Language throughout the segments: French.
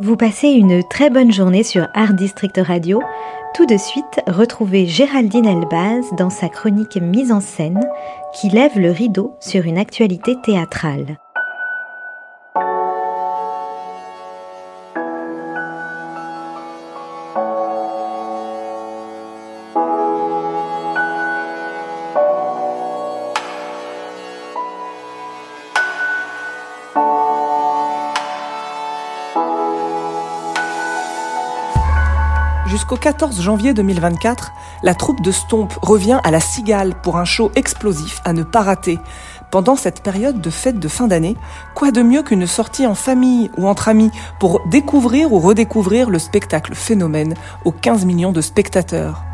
Vous passez une très bonne journée sur Art District Radio. Tout de suite, retrouvez Géraldine Elbaz dans sa chronique mise en scène qui lève le rideau sur une actualité théâtrale. Jusqu'au 14 janvier 2024, la troupe de Stomp revient à la Cigale pour un show explosif à ne pas rater. Pendant cette période de fête de fin d'année, quoi de mieux qu'une sortie en famille ou entre amis pour découvrir ou redécouvrir le spectacle phénomène aux 15 millions de spectateurs?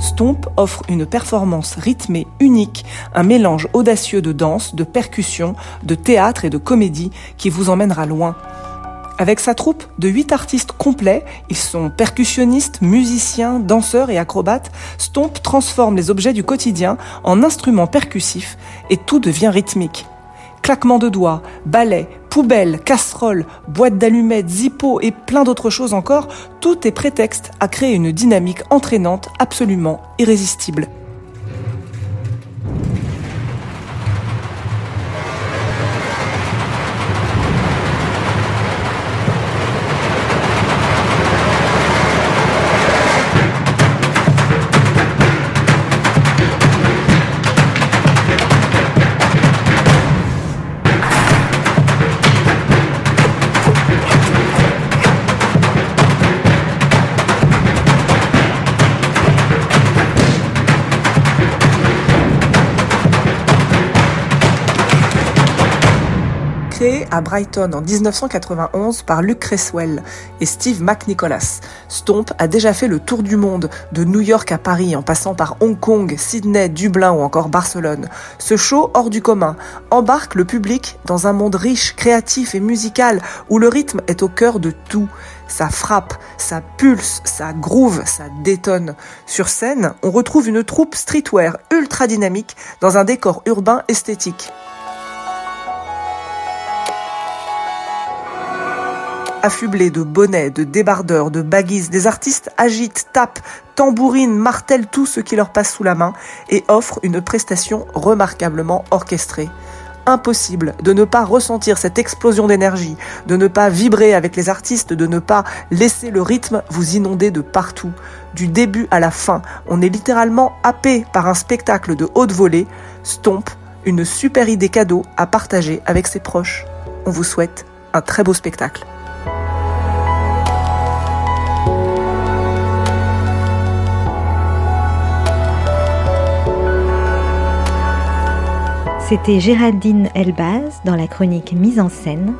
Stomp offre une performance rythmée unique, un mélange audacieux de danse, de percussion, de théâtre et de comédie qui vous emmènera loin. Avec sa troupe de huit artistes complets, ils sont percussionnistes, musiciens, danseurs et acrobates, Stomp transforme les objets du quotidien en instruments percussifs et tout devient rythmique. Claquements de doigts, balais, poubelles, casseroles, boîtes d'allumettes, zippo et plein d'autres choses encore, tout est prétexte à créer une dynamique entraînante absolument irrésistible. Créé à Brighton en 1991 par Luke Cresswell et Steve McNicholas, Stomp a déjà fait le tour du monde, de New York à Paris en passant par Hong Kong, Sydney, Dublin ou encore Barcelone. Ce show hors du commun embarque le public dans un monde riche, créatif et musical où le rythme est au cœur de tout. Ça frappe, ça pulse, ça groove, ça détonne. Sur scène, on retrouve une troupe streetwear ultra dynamique dans un décor urbain esthétique. Affublés de bonnets, de débardeurs, de baguises, des artistes agitent, tapent, tambourinent, martèlent tout ce qui leur passe sous la main et offrent une prestation remarquablement orchestrée. Impossible de ne pas ressentir cette explosion d'énergie, de ne pas vibrer avec les artistes, de ne pas laisser le rythme vous inonder de partout. Du début à la fin, on est littéralement happé par un spectacle de haute volée. Stomp, une super idée cadeau à partager avec ses proches. On vous souhaite un très beau spectacle. C'était Géraldine Elbaz dans la chronique Mise en scène.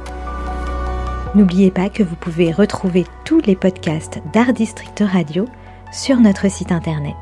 N'oubliez pas que vous pouvez retrouver tous les podcasts d'Art District Radio sur notre site internet.